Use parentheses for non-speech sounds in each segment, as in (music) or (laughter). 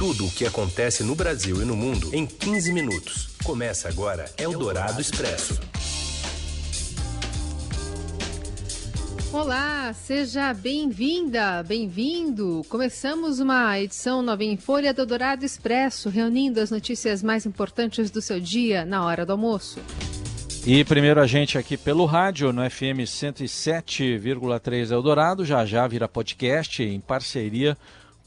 Tudo o que acontece no Brasil e no mundo em 15 minutos. Começa agora Eldorado Expresso. Olá, seja bem-vinda, bem-vindo. Começamos uma edição nova em Folha do Eldorado Expresso, reunindo as notícias mais importantes do seu dia na hora do almoço. E primeiro a gente aqui pelo rádio, no FM 107,3 Eldorado, já já vira podcast em parceria com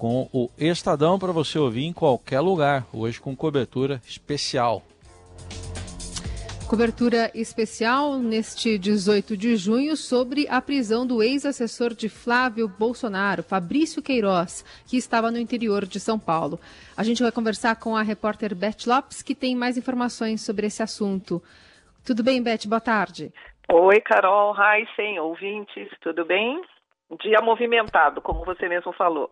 o Estadão para você ouvir em qualquer lugar, hoje com cobertura especial. Cobertura especial neste 18 de junho sobre a prisão do ex-assessor de Flávio Bolsonaro, Fabrício Queiroz, que estava no interior de São Paulo. A gente vai conversar com a repórter Beth Lopes, que tem mais informações sobre esse assunto. Tudo bem, Beth? Boa tarde. Oi, Carol, Heisen, ouvintes, tudo bem? Dia movimentado, como você mesmo falou.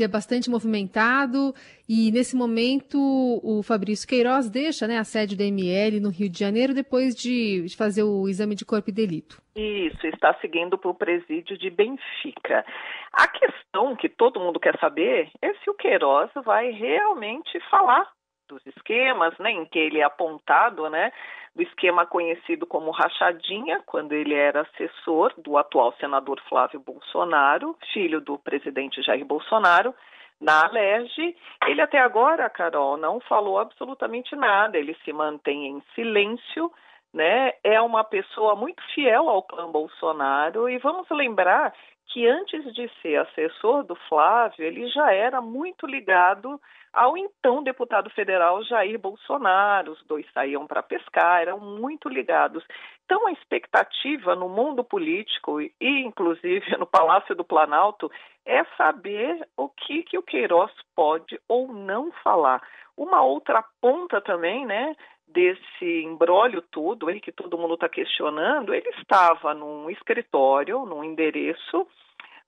Dia bastante movimentado e nesse momento o Fabrício Queiroz deixa né, a sede da ML no Rio de Janeiro depois de fazer o exame de corpo e delito. Isso, está seguindo para o presídio de Benfica. A questão que todo mundo quer saber é se o Queiroz vai realmente falar dos esquemas, né, em que ele é apontado, né, do esquema conhecido como rachadinha, quando ele era assessor do atual senador Flávio Bolsonaro, filho do presidente Jair Bolsonaro, na Alerj. Ele até agora, Carol, não falou absolutamente nada, ele se mantém em silêncio, né? É uma pessoa muito fiel ao clã Bolsonaro e vamos lembrar que antes de ser assessor do Flávio, ele já era muito ligado ao então deputado federal Jair Bolsonaro. Os dois saíam para pescar, eram muito ligados. Então, a expectativa no mundo político e, inclusive, (laughs) no Palácio do Planalto é saber o que, que o Queiroz pode ou não falar. Uma outra ponta também, né, desse embrólio todo, aí que todo mundo está questionando, ele estava num escritório, num endereço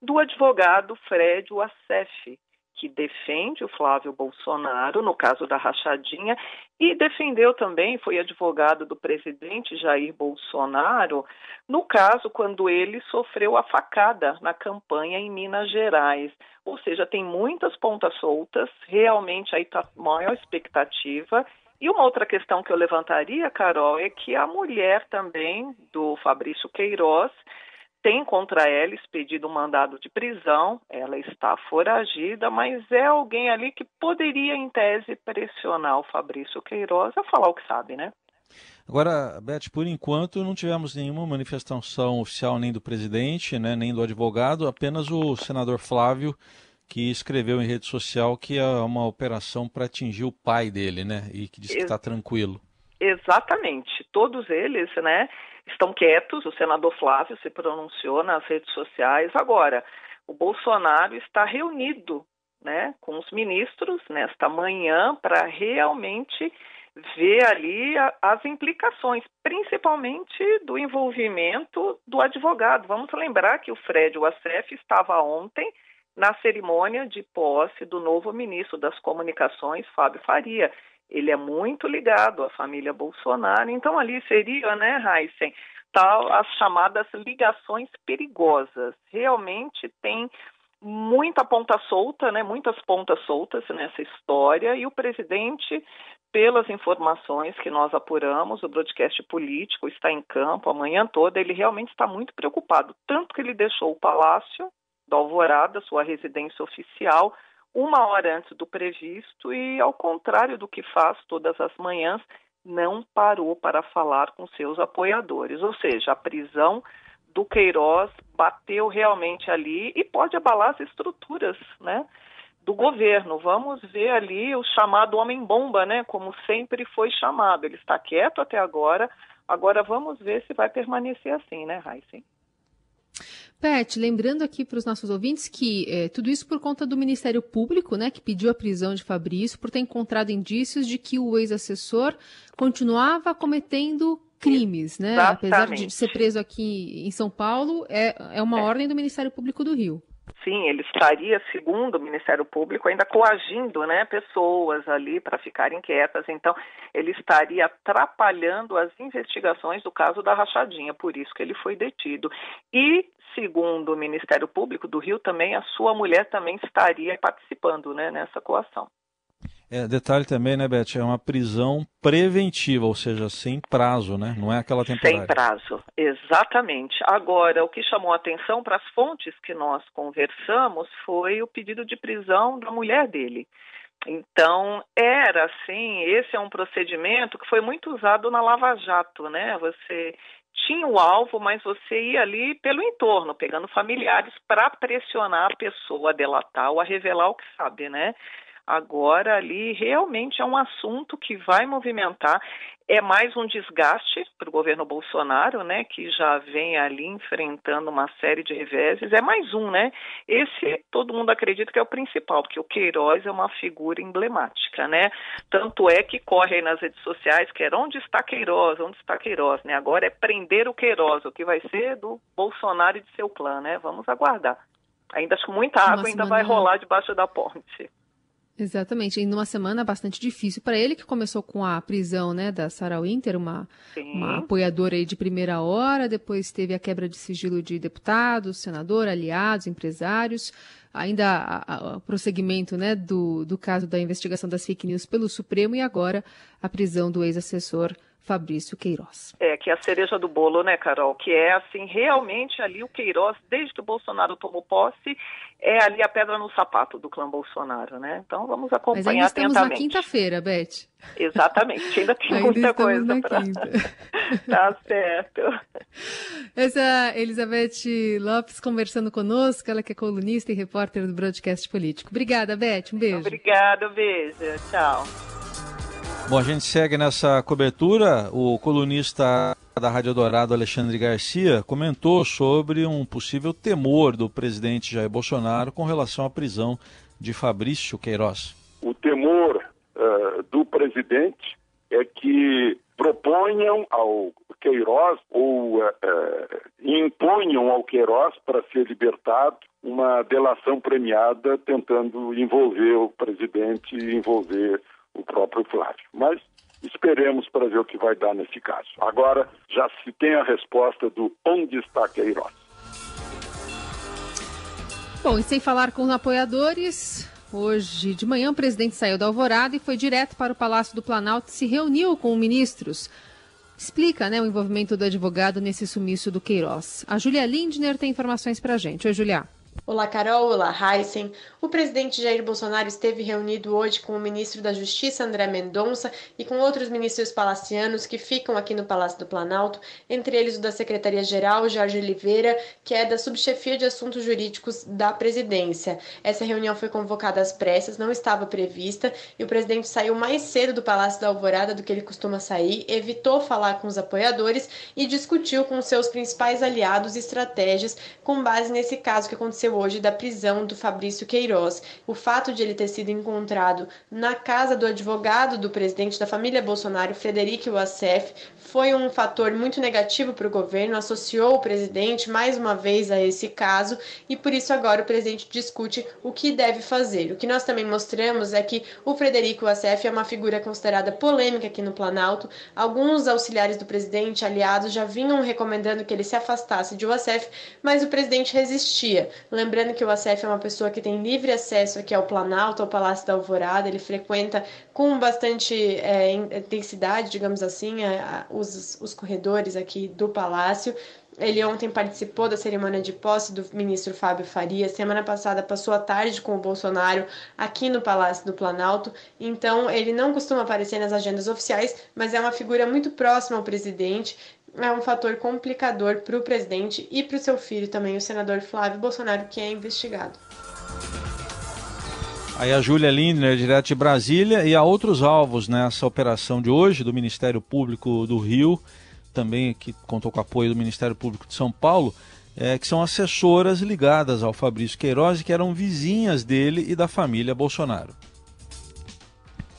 do advogado Fred Wassef, que defende o Flávio Bolsonaro, no caso da rachadinha, e defendeu também, foi advogado do presidente Jair Bolsonaro, no caso quando ele sofreu a facada na campanha em Minas Gerais. Ou seja, tem muitas pontas soltas, realmente aí está maior expectativa. E uma outra questão que eu levantaria, Carol, é que a mulher também do Fabrício Queiroz tem contra ela expedido um mandado de prisão, ela está foragida, mas é alguém ali que poderia, em tese, pressionar o Fabrício Queiroz a falar o que sabe, né? Agora, Beth, por enquanto não tivemos nenhuma manifestação oficial nem do presidente, né, nem do advogado, apenas o senador Flávio que escreveu em rede social que é uma operação para atingir o pai dele, né, e que disse que está tranquilo. Exatamente, todos eles, né, estão quietos. O senador Flávio se pronunciou nas redes sociais. Agora, o Bolsonaro está reunido né, com os ministros nesta manhã para realmente ver ali a, as implicações, principalmente do envolvimento do advogado. Vamos lembrar que o Fred Wassef estava ontem na cerimônia de posse do novo ministro das Comunicações, Fábio Faria ele é muito ligado à família Bolsonaro, então ali seria, né, Heisen, tal as chamadas ligações perigosas. Realmente tem muita ponta solta, né, muitas pontas soltas nessa história e o presidente pelas informações que nós apuramos, o broadcast político está em campo a manhã toda, ele realmente está muito preocupado, tanto que ele deixou o Palácio da Alvorada, sua residência oficial, uma hora antes do previsto e, ao contrário do que faz todas as manhãs, não parou para falar com seus apoiadores. Ou seja, a prisão do Queiroz bateu realmente ali e pode abalar as estruturas, né? Do governo. Vamos ver ali o chamado homem-bomba, né? Como sempre foi chamado. Ele está quieto até agora. Agora vamos ver se vai permanecer assim, né, Heisen? Pet, lembrando aqui para os nossos ouvintes que é, tudo isso por conta do Ministério Público, né, que pediu a prisão de Fabrício por ter encontrado indícios de que o ex-assessor continuava cometendo crimes, né? Apesar de ser preso aqui em São Paulo, é, é uma é. ordem do Ministério Público do Rio. sim, ele estaria, segundo o Ministério Público, ainda coagindo né, pessoas ali para ficarem quietas. Então, ele estaria atrapalhando as investigações do caso da rachadinha, por isso que ele foi detido. E, segundo o Ministério Público do Rio, também a sua mulher também estaria participando né, nessa coação. É, detalhe também, né, Beth? É uma prisão preventiva, ou seja, sem prazo, né? Não é aquela temporária. Sem prazo, exatamente. Agora, o que chamou a atenção para as fontes que nós conversamos foi o pedido de prisão da mulher dele. Então, era assim, esse é um procedimento que foi muito usado na Lava Jato, né? Você tinha o alvo, mas você ia ali pelo entorno, pegando familiares para pressionar a pessoa a delatar ou a revelar o que sabe, né? Agora, ali, realmente é um assunto que vai movimentar. É mais um desgaste para o governo Bolsonaro, né, que já vem ali enfrentando uma série de reveses. É mais um, né? Esse todo mundo acredita que é o principal, porque o Queiroz é uma figura emblemática, né? Tanto é que corre aí nas redes sociais que era onde está Queiroz, onde está Queiroz, né? Agora é prender o Queiroz, o que vai ser do Bolsonaro e de seu clã, né? Vamos aguardar. Ainda acho que muita água Nossa, ainda vai rolar debaixo da ponte. Exatamente, em uma semana bastante difícil para ele, que começou com a prisão né, da Sarah Winter, uma, uma apoiadora aí de primeira hora, depois teve a quebra de sigilo de deputados, senador, aliados, empresários, ainda o prosseguimento né, do, do caso da investigação das fake news pelo Supremo e agora a prisão do ex-assessor Fabrício Queiroz. É, que é a cereja do bolo, né, Carol? Que é, assim, realmente ali o Queiroz, desde que o Bolsonaro tomou posse, é ali a pedra no sapato do clã Bolsonaro, né? Então vamos acompanhar Mas ainda estamos atentamente. na quinta-feira, Beth. Exatamente, ainda tem (laughs) ainda muita coisa para. (laughs) tá certo. Essa é Elizabeth Lopes conversando conosco, ela que é colunista e repórter do Broadcast Político. Obrigada, Beth. Um beijo. Obrigada, um beijo. Tchau. Bom, a gente segue nessa cobertura. O colunista da Rádio Dourado, Alexandre Garcia, comentou sobre um possível temor do presidente Jair Bolsonaro com relação à prisão de Fabrício Queiroz. O temor uh, do presidente é que proponham ao Queiroz ou uh, uh, imponham ao Queiroz para ser libertado uma delação premiada tentando envolver o presidente e envolver o próprio Flávio. Mas esperemos para ver o que vai dar nesse caso. Agora já se tem a resposta do onde está Queiroz. Bom, e sem falar com os apoiadores, hoje de manhã o presidente saiu da Alvorada e foi direto para o Palácio do Planalto e se reuniu com ministros. Explica né, o envolvimento do advogado nesse sumiço do Queiroz. A Julia Lindner tem informações para a gente. Oi, Julia. Olá, Carol. Olá, Heisen. O presidente Jair Bolsonaro esteve reunido hoje com o ministro da Justiça, André Mendonça, e com outros ministros palacianos que ficam aqui no Palácio do Planalto, entre eles o da Secretaria-Geral, Jorge Oliveira, que é da Subchefia de Assuntos Jurídicos da Presidência. Essa reunião foi convocada às pressas, não estava prevista, e o presidente saiu mais cedo do Palácio da Alvorada do que ele costuma sair, evitou falar com os apoiadores e discutiu com seus principais aliados estratégias com base nesse caso que aconteceu aconteceu hoje da prisão do Fabrício Queiroz. O fato de ele ter sido encontrado na casa do advogado do presidente da família Bolsonaro, Frederico Wassef, foi um fator muito negativo para o governo, associou o presidente mais uma vez a esse caso e por isso agora o presidente discute o que deve fazer. O que nós também mostramos é que o Frederico Wassef é uma figura considerada polêmica aqui no Planalto. Alguns auxiliares do presidente, aliados, já vinham recomendando que ele se afastasse de Wassef, mas o presidente resistia. Lembrando que o ACF é uma pessoa que tem livre acesso aqui ao Planalto, ao Palácio da Alvorada, ele frequenta com bastante é, intensidade, digamos assim, é, os, os corredores aqui do Palácio. Ele ontem participou da cerimônia de posse do ministro Fábio Faria. Semana passada passou a tarde com o Bolsonaro aqui no Palácio do Planalto. Então, ele não costuma aparecer nas agendas oficiais, mas é uma figura muito próxima ao presidente é um fator complicador para o presidente e para o seu filho também, o senador Flávio Bolsonaro, que é investigado. Aí a Júlia Lindner, direto de Brasília, e há outros alvos nessa operação de hoje do Ministério Público do Rio, também que contou com o apoio do Ministério Público de São Paulo, é, que são assessoras ligadas ao Fabrício Queiroz que eram vizinhas dele e da família Bolsonaro.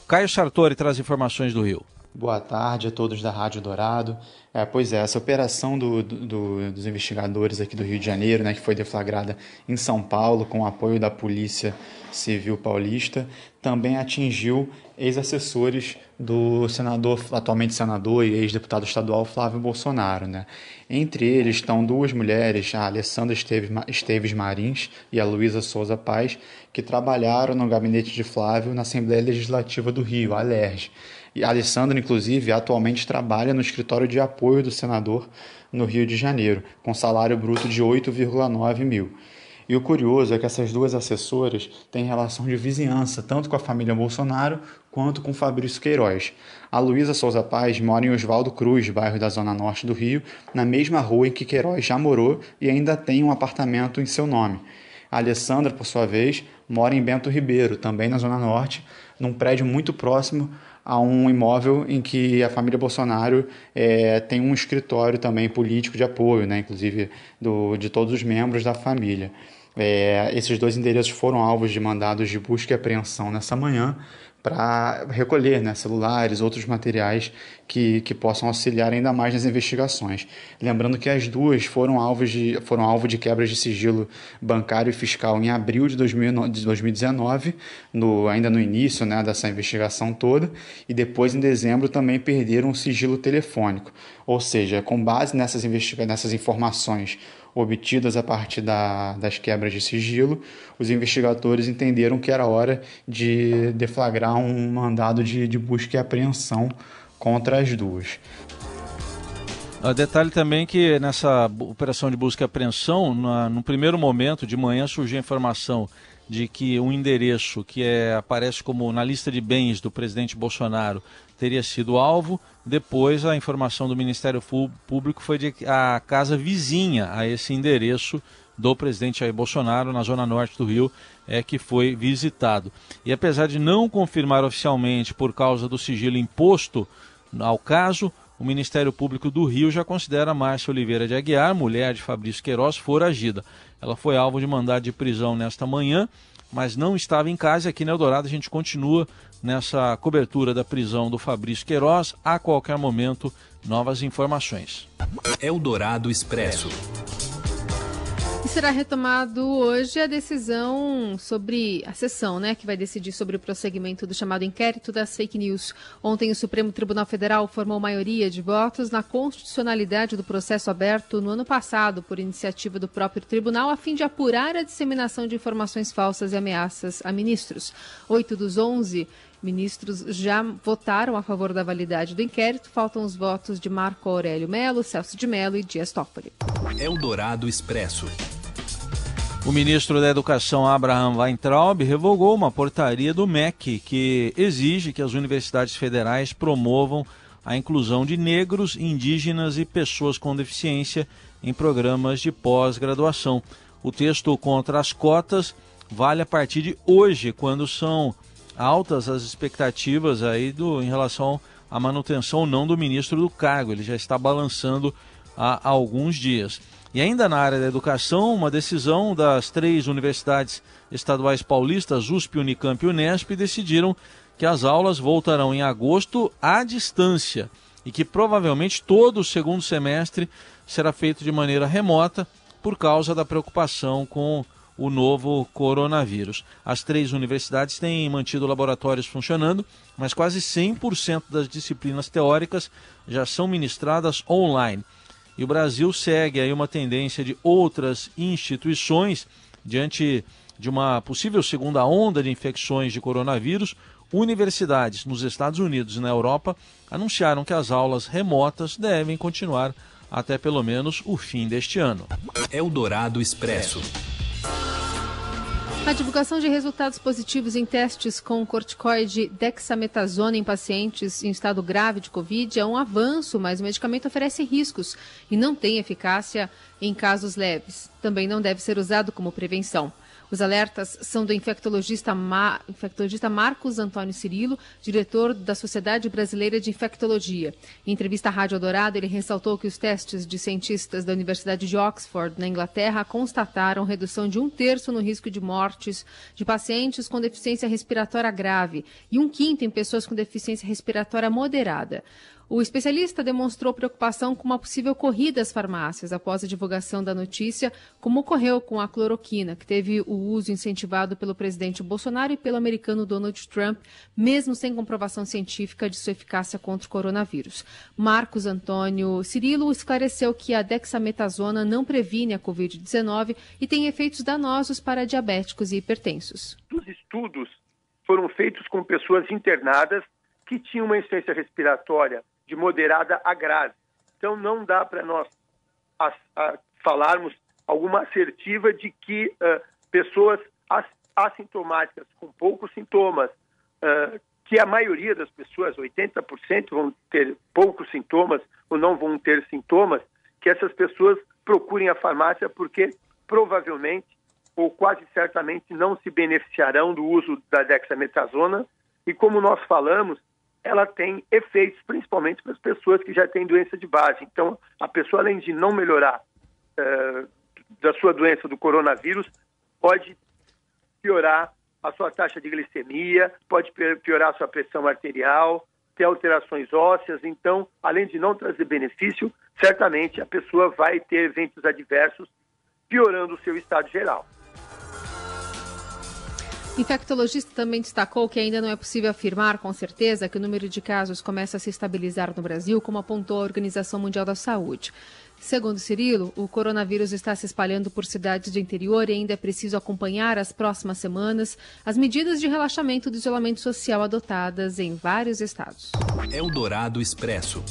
Caio Sartori traz informações do Rio. Boa tarde a todos da Rádio Dourado. É, pois é, essa operação do, do, dos investigadores aqui do Rio de Janeiro, né, que foi deflagrada em São Paulo com o apoio da Polícia Civil Paulista, também atingiu ex-assessores do senador, atualmente senador e ex-deputado estadual Flávio Bolsonaro. Né? Entre eles estão duas mulheres, a Alessandra Esteves Marins e a Luísa Souza Paz, que trabalharam no gabinete de Flávio na Assembleia Legislativa do Rio, a ALERJ. E a Alessandra, inclusive, atualmente trabalha no escritório de apoio do senador no Rio de Janeiro, com salário bruto de 8,9 mil. E o curioso é que essas duas assessoras têm relação de vizinhança, tanto com a família Bolsonaro quanto com Fabrício Queiroz. A Luísa Souza Paz mora em Oswaldo Cruz, bairro da Zona Norte do Rio, na mesma rua em que Queiroz já morou e ainda tem um apartamento em seu nome. A Alessandra, por sua vez, mora em Bento Ribeiro, também na Zona Norte, num prédio muito próximo a um imóvel em que a família Bolsonaro é, tem um escritório também político de apoio, né, inclusive do, de todos os membros da família. É, esses dois endereços foram alvos de mandados de busca e apreensão nessa manhã para recolher né, celulares, outros materiais que, que possam auxiliar ainda mais nas investigações. Lembrando que as duas foram, alvos de, foram alvo de quebras de sigilo bancário e fiscal em abril de, 2019, no, ainda no início né, dessa investigação toda, e depois em dezembro também perderam o sigilo telefônico. Ou seja, com base nessas, nessas informações obtidas a partir da, das quebras de sigilo, os investigadores entenderam que era hora de deflagrar um mandado de, de busca e apreensão contra as duas. Uh, detalhe também que nessa operação de busca e apreensão, na, no primeiro momento de manhã surgiu a informação de que um endereço que é, aparece como na lista de bens do presidente Bolsonaro teria sido alvo. Depois, a informação do Ministério Público foi de que a casa vizinha a esse endereço do presidente Jair Bolsonaro, na zona norte do Rio, é que foi visitado. E apesar de não confirmar oficialmente por causa do sigilo imposto ao caso, o Ministério Público do Rio já considera Márcia Oliveira de Aguiar, mulher de Fabrício Queiroz, foragida. Ela foi alvo de mandado de prisão nesta manhã, mas não estava em casa. Aqui na Eldorado a gente continua nessa cobertura da prisão do Fabrício Queiroz. A qualquer momento, novas informações. Eldorado Expresso. Será retomado hoje a decisão sobre a sessão, né, que vai decidir sobre o prosseguimento do chamado inquérito das fake news. Ontem o Supremo Tribunal Federal formou maioria de votos na constitucionalidade do processo aberto no ano passado por iniciativa do próprio tribunal a fim de apurar a disseminação de informações falsas e ameaças a ministros. Oito dos onze Ministros já votaram a favor da validade do inquérito. Faltam os votos de Marco Aurélio Melo, Celso de Mello e Dias Toffoli. Eldorado Expresso. O ministro da Educação, Abraham Weintraub, revogou uma portaria do MEC que exige que as universidades federais promovam a inclusão de negros, indígenas e pessoas com deficiência em programas de pós-graduação. O texto contra as cotas vale a partir de hoje, quando são altas as expectativas aí do, em relação à manutenção ou não do ministro do cargo. Ele já está balançando há alguns dias. E ainda na área da educação, uma decisão das três universidades estaduais paulistas, USP, Unicamp e Unesp, decidiram que as aulas voltarão em agosto à distância e que provavelmente todo o segundo semestre será feito de maneira remota por causa da preocupação com o novo coronavírus. As três universidades têm mantido laboratórios funcionando, mas quase 100% das disciplinas teóricas já são ministradas online. E o Brasil segue aí uma tendência de outras instituições diante de uma possível segunda onda de infecções de coronavírus. Universidades nos Estados Unidos e na Europa anunciaram que as aulas remotas devem continuar até pelo menos o fim deste ano. Eldorado Expresso. A divulgação de resultados positivos em testes com corticoide dexametasona em pacientes em estado grave de Covid é um avanço, mas o medicamento oferece riscos e não tem eficácia em casos leves. Também não deve ser usado como prevenção. Os alertas são do infectologista, Ma... infectologista Marcos Antônio Cirilo, diretor da Sociedade Brasileira de Infectologia. Em entrevista à Rádio Dourado, ele ressaltou que os testes de cientistas da Universidade de Oxford, na Inglaterra, constataram redução de um terço no risco de mortes de pacientes com deficiência respiratória grave e um quinto em pessoas com deficiência respiratória moderada. O especialista demonstrou preocupação com uma possível corrida às farmácias após a divulgação da notícia, como ocorreu com a cloroquina, que teve o uso incentivado pelo presidente Bolsonaro e pelo americano Donald Trump, mesmo sem comprovação científica de sua eficácia contra o coronavírus. Marcos Antônio Cirilo esclareceu que a dexametasona não previne a Covid-19 e tem efeitos danosos para diabéticos e hipertensos. Os estudos foram feitos com pessoas internadas que tinham uma insuficiência respiratória de moderada a grave. Então, não dá para nós a, a falarmos alguma assertiva de que uh, pessoas assintomáticas com poucos sintomas, uh, que a maioria das pessoas, 80%, vão ter poucos sintomas ou não vão ter sintomas, que essas pessoas procurem a farmácia porque provavelmente ou quase certamente não se beneficiarão do uso da dexametasona e como nós falamos, ela tem efeitos, principalmente para as pessoas que já têm doença de base. Então, a pessoa, além de não melhorar uh, da sua doença do coronavírus, pode piorar a sua taxa de glicemia, pode piorar a sua pressão arterial, ter alterações ósseas. Então, além de não trazer benefício, certamente a pessoa vai ter eventos adversos, piorando o seu estado geral. Infectologista também destacou que ainda não é possível afirmar com certeza que o número de casos começa a se estabilizar no Brasil, como apontou a Organização Mundial da Saúde. Segundo Cirilo, o coronavírus está se espalhando por cidades do interior e ainda é preciso acompanhar as próximas semanas as medidas de relaxamento do isolamento social adotadas em vários estados. Eldorado Expresso.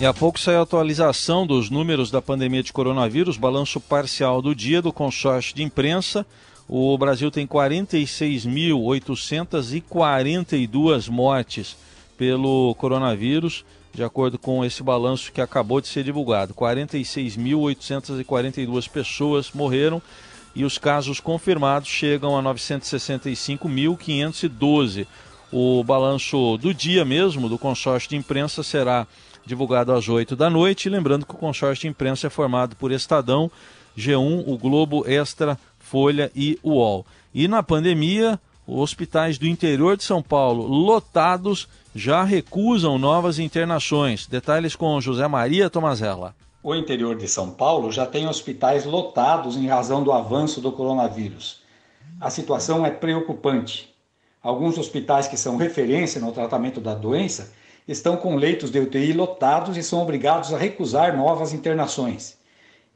E há pouco saiu a atualização dos números da pandemia de coronavírus, balanço parcial do dia do consórcio de imprensa. O Brasil tem 46.842 mortes pelo coronavírus, de acordo com esse balanço que acabou de ser divulgado. 46.842 pessoas morreram e os casos confirmados chegam a 965.512. O balanço do dia mesmo do consórcio de imprensa será divulgado às 8 da noite. Lembrando que o consórcio de imprensa é formado por Estadão, G1, o Globo Extra, Folha e UOL. E na pandemia, hospitais do interior de São Paulo lotados já recusam novas internações. Detalhes com José Maria Tomazella. O interior de São Paulo já tem hospitais lotados em razão do avanço do coronavírus. A situação é preocupante. Alguns hospitais que são referência no tratamento da doença estão com leitos de UTI lotados e são obrigados a recusar novas internações.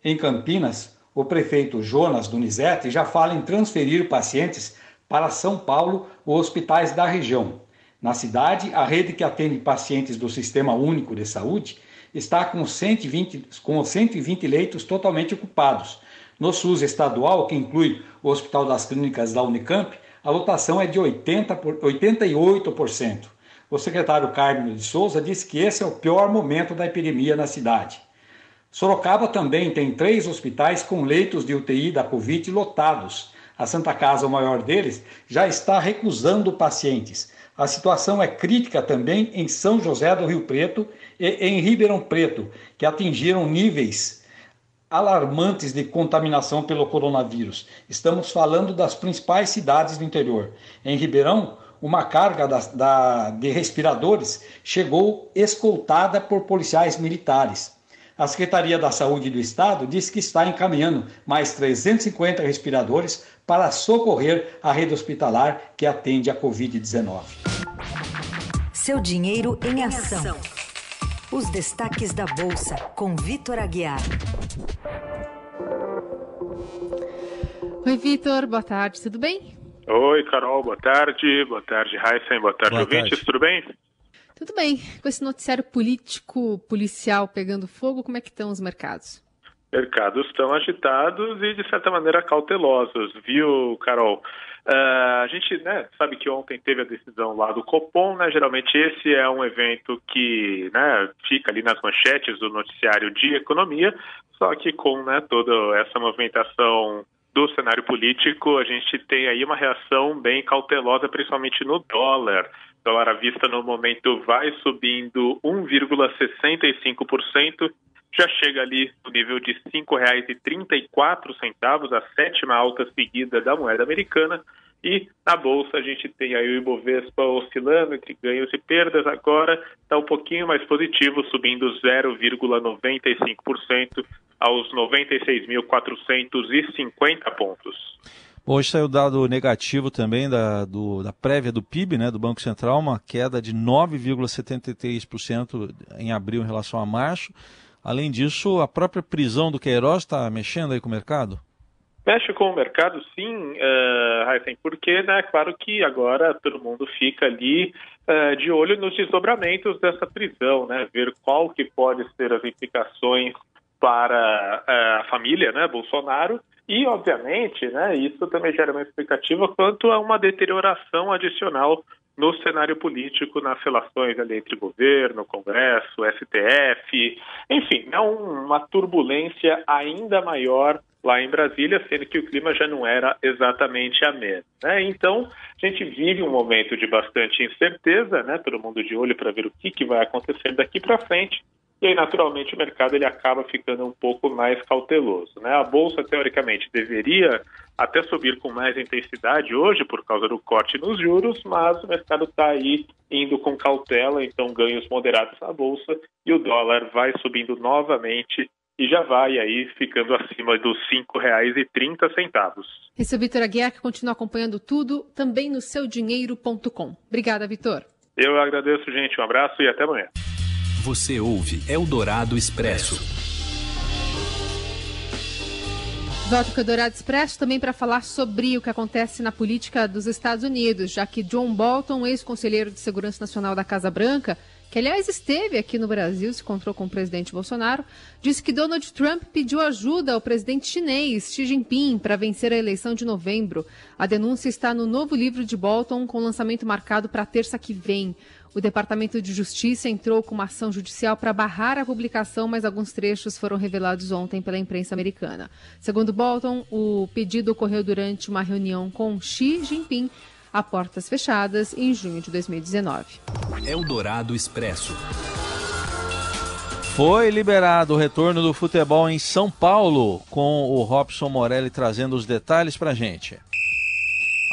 Em Campinas, o prefeito Jonas Donizete já fala em transferir pacientes para São Paulo ou hospitais da região. Na cidade, a rede que atende pacientes do Sistema Único de Saúde está com 120, com 120 leitos totalmente ocupados. No SUS estadual, que inclui o Hospital das Clínicas da Unicamp, a lotação é de 80 por, 88%. O secretário Carmen de Souza disse que esse é o pior momento da epidemia na cidade. Sorocaba também tem três hospitais com leitos de UTI da Covid lotados. A Santa Casa, o maior deles, já está recusando pacientes. A situação é crítica também em São José do Rio Preto e em Ribeirão Preto, que atingiram níveis alarmantes de contaminação pelo coronavírus. Estamos falando das principais cidades do interior. Em Ribeirão, uma carga da, da, de respiradores chegou escoltada por policiais militares. A Secretaria da Saúde do Estado diz que está encaminhando mais 350 respiradores para socorrer a rede hospitalar que atende a Covid-19. Seu dinheiro em ação. Os destaques da Bolsa, com Vitor Aguiar. Oi, Vitor, boa tarde, tudo bem? Oi, Carol, boa tarde. Boa tarde, Heisen, boa tarde, boa ouvintes, tarde. tudo bem? Tudo bem. Com esse noticiário político, policial pegando fogo, como é que estão os mercados? Mercados estão agitados e, de certa maneira, cautelosos, viu, Carol? Uh, a gente né, sabe que ontem teve a decisão lá do Copom, né? Geralmente esse é um evento que né, fica ali nas manchetes do noticiário de economia, só que com né, toda essa movimentação do cenário político, a gente tem aí uma reação bem cautelosa, principalmente no dólar. Dólar à vista no momento vai subindo 1,65%, já chega ali no nível de R$ 5,34, a sétima alta seguida da moeda americana. E na bolsa a gente tem aí o Ibovespa oscilando entre ganhos e perdas, agora está um pouquinho mais positivo, subindo 0,95% aos 96.450 pontos. Hoje saiu dado negativo também da, do, da prévia do PIB, né, do Banco Central, uma queda de 9,73% em abril em relação a março. Além disso, a própria prisão do Queiroz está mexendo aí com o mercado? Mexe com o mercado, sim, uh, porque, né, claro que agora todo mundo fica ali uh, de olho nos desdobramentos dessa prisão, né, ver qual que pode ser as implicações para uh, a família, né, Bolsonaro, e, obviamente, né, isso também gera uma expectativa quanto a uma deterioração adicional no cenário político, nas relações ali entre governo, Congresso, STF, enfim, é uma turbulência ainda maior lá em Brasília, sendo que o clima já não era exatamente a mesma. Né? Então, a gente vive um momento de bastante incerteza, né? todo mundo de olho para ver o que, que vai acontecer daqui para frente, e aí, naturalmente, o mercado ele acaba ficando um pouco mais cauteloso. Né? A Bolsa, teoricamente, deveria até subir com mais intensidade hoje por causa do corte nos juros, mas o mercado está aí indo com cautela, então ganhos moderados na Bolsa e o dólar vai subindo novamente e já vai aí ficando acima dos R$ 5,30. Esse é o Vitor Aguiar, que continua acompanhando tudo também no seudinheiro.com. Obrigada, Vitor. Eu agradeço, gente. Um abraço e até amanhã. Você ouve Eldorado Expresso. Volto com o Eldorado Expresso também para falar sobre o que acontece na política dos Estados Unidos, já que John Bolton, ex-conselheiro de Segurança Nacional da Casa Branca, que aliás esteve aqui no Brasil, se encontrou com o presidente Bolsonaro, disse que Donald Trump pediu ajuda ao presidente chinês Xi Jinping para vencer a eleição de novembro. A denúncia está no novo livro de Bolton, com lançamento marcado para terça que vem. O Departamento de Justiça entrou com uma ação judicial para barrar a publicação, mas alguns trechos foram revelados ontem pela imprensa americana. Segundo Bolton, o pedido ocorreu durante uma reunião com Xi Jinping a portas fechadas em junho de 2019. Eldorado Expresso. Foi liberado o retorno do futebol em São Paulo, com o Robson Morelli trazendo os detalhes para gente.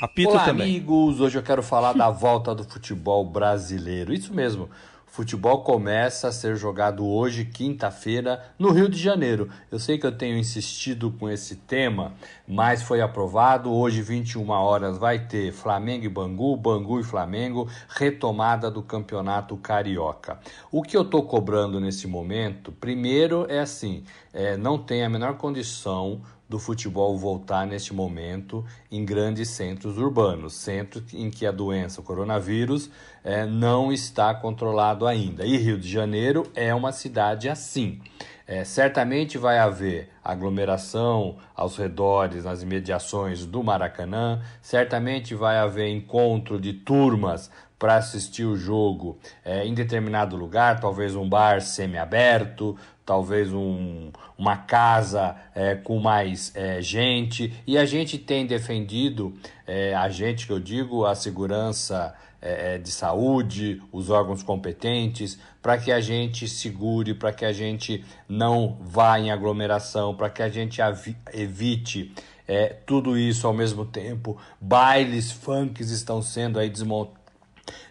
Apito Olá, também. amigos. Hoje eu quero falar da volta do futebol brasileiro. Isso mesmo futebol começa a ser jogado hoje, quinta-feira, no Rio de Janeiro. Eu sei que eu tenho insistido com esse tema, mas foi aprovado. Hoje, 21 horas, vai ter Flamengo e Bangu, Bangu e Flamengo, retomada do Campeonato Carioca. O que eu estou cobrando nesse momento, primeiro é assim: é, não tem a menor condição do futebol voltar neste momento em grandes centros urbanos, centros em que a doença, o coronavírus, é, não está controlado ainda. E Rio de Janeiro é uma cidade assim. É, certamente vai haver aglomeração aos redores, nas imediações do Maracanã, certamente vai haver encontro de turmas para assistir o jogo é, em determinado lugar, talvez um bar semi-aberto, talvez um, uma casa é, com mais é, gente. E a gente tem defendido, é, a gente que eu digo, a segurança é, é, de saúde, os órgãos competentes, para que a gente segure, para que a gente não vá em aglomeração, para que a gente evite é, tudo isso ao mesmo tempo. Bailes, funks estão sendo aí desmontados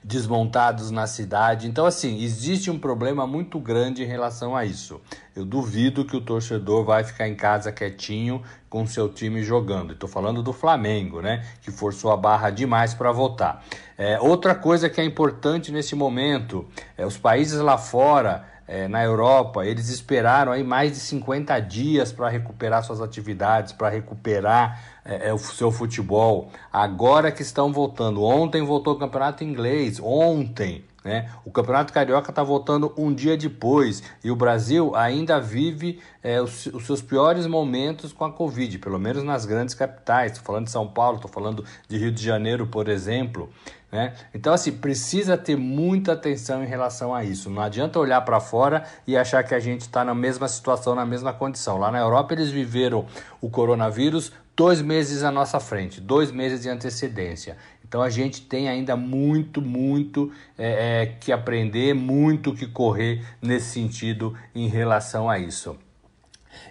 desmontados na cidade. Então, assim, existe um problema muito grande em relação a isso. Eu duvido que o torcedor vai ficar em casa quietinho com seu time jogando. Estou falando do Flamengo, né? Que forçou a barra demais para votar. É, outra coisa que é importante nesse momento é os países lá fora é, na Europa, eles esperaram aí mais de 50 dias para recuperar suas atividades, para recuperar é, é, o seu futebol. Agora que estão voltando. Ontem voltou o campeonato inglês, ontem. Né? O Campeonato Carioca está voltando um dia depois e o Brasil ainda vive é, os, os, seus piores momentos com a Covid, pelo menos nas grandes capitais. Estou falando de São Paulo, estou falando de Rio de Janeiro, por exemplo. Né? Então, assim, precisa ter muita atenção em relação a isso. Não adianta olhar para fora e achar que a gente está na mesma situação, na mesma condição. Lá na Europa, eles viveram o coronavírus dois meses à nossa frente, dois meses de antecedência. Então a gente tem ainda muito, muito é, é, que aprender, muito que correr nesse sentido em relação a isso.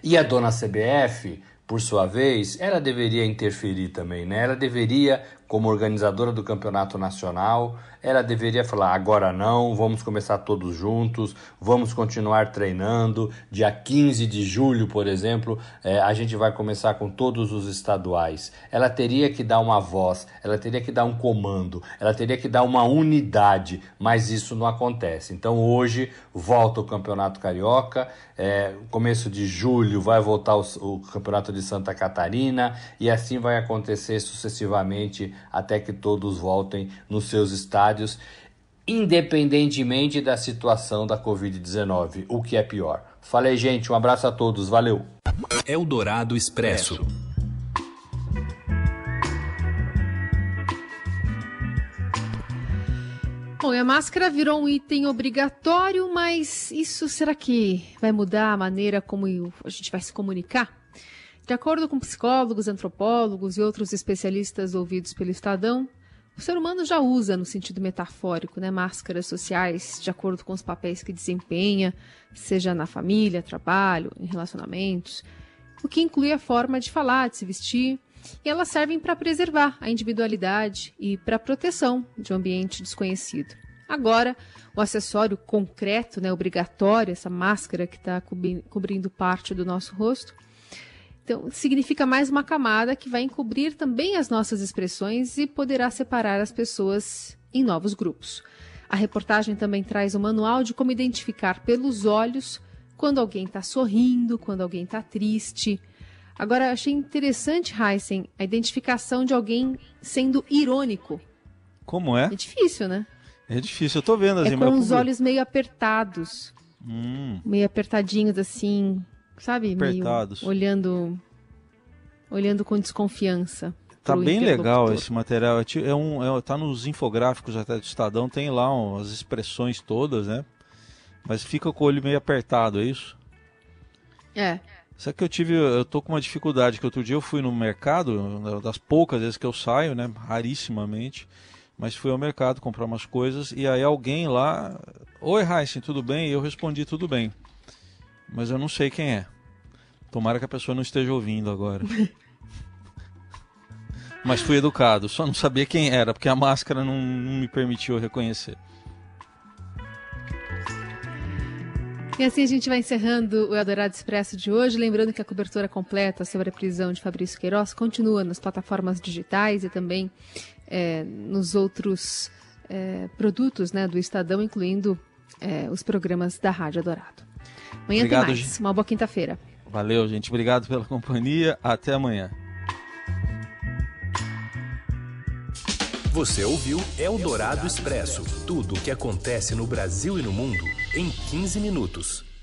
E a dona CBF, por sua vez, ela deveria interferir também, né? Ela deveria, como organizadora do campeonato nacional, ela deveria falar: agora não, vamos começar todos juntos, vamos continuar treinando. Dia 15 de julho, por exemplo, é, a gente vai começar com todos os estaduais. Ela teria que dar uma voz, ela teria que dar um comando, ela teria que dar uma unidade, mas isso não acontece. Então hoje volta o Campeonato Carioca, é, começo de julho vai voltar o, o Campeonato de Santa Catarina e assim vai acontecer sucessivamente até que todos voltem nos seus estádios estádios, independentemente da situação da Covid-19, o que é pior. Falei, gente, um abraço a todos, valeu. Eldorado Expresso. Bom, a máscara virou um item obrigatório, mas isso será que vai mudar a maneira como a gente vai se comunicar? De acordo com psicólogos, antropólogos e outros especialistas ouvidos pelo Estadão, o ser humano já usa, no sentido metafórico, né, máscaras sociais de acordo com os papéis que desempenha, seja na família, trabalho, em relacionamentos, o que inclui a forma de falar, de se vestir, e elas servem para preservar a individualidade e para proteção de um ambiente desconhecido. Agora, o acessório concreto, né, obrigatório, essa máscara que está cobrindo parte do nosso rosto, então, significa mais uma camada que vai encobrir também as nossas expressões e poderá separar as pessoas em novos grupos. A reportagem também traz um manual de como identificar pelos olhos quando alguém está sorrindo, quando alguém está triste. Agora, achei interessante, Heisen, a identificação de alguém sendo irônico. Como é? É difícil, né? É difícil, eu tô vendo as É com os olhos meio apertados. Hum. Meio apertadinhos, assim, sabe? Apertados. Meio olhando, olhando com desconfiança. Tá bem legal esse material. É, é um, é, tá nos infográficos até do Estadão, tem lá um, as expressões todas, né? Mas fica com o olho meio apertado, é isso? É. Sabe que eu tive, eu tô com uma dificuldade, que outro dia eu fui no mercado, das poucas vezes que eu saio, né, rarissimamente, mas fui ao mercado comprar umas coisas e aí alguém lá, oi Heisen, tudo bem? E eu respondi tudo bem mas eu não sei quem é. Tomara que a pessoa não esteja ouvindo agora. (laughs) mas fui educado, só não sabia quem era, porque a máscara não, não me permitiu reconhecer. E assim a gente vai encerrando o Eldorado Expresso de hoje, lembrando que a cobertura completa sobre a prisão de Fabrício Queiroz continua nas plataformas digitais e também é, nos outros é, produtos né, do Estadão, incluindo é, os programas da Rádio Dourado. Amanhã Obrigado, tem mais. Gente. Uma boa quinta-feira. Valeu, gente. Obrigado pela companhia. Até amanhã. Você ouviu Eldorado Expresso tudo o que acontece no Brasil e no mundo em 15 minutos.